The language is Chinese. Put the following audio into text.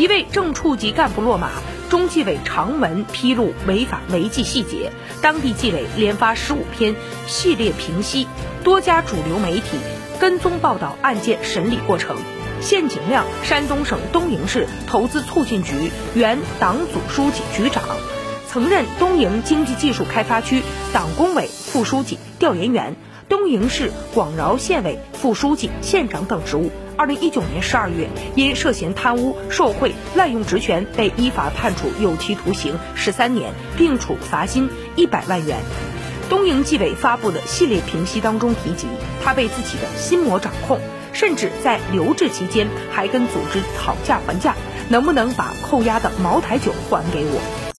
一位正处级干部落马，中纪委长文披露违法违纪细节，当地纪委连发十五篇系列评析，多家主流媒体跟踪报道案件审理过程。现景亮，山东省东营市投资促进局原党组书记、局长，曾任东营经济技术开发区党工委副书记、调研员，东营市广饶县委副书记、县长等职务。二零一九年十二月，因涉嫌贪污受贿、滥用职权，被依法判处有期徒刑十三年，并处罚金一百万元。东营纪委发布的系列评析当中提及，他被自己的心魔掌控。甚至在留置期间还跟组织讨价还价，能不能把扣押的茅台酒还给我？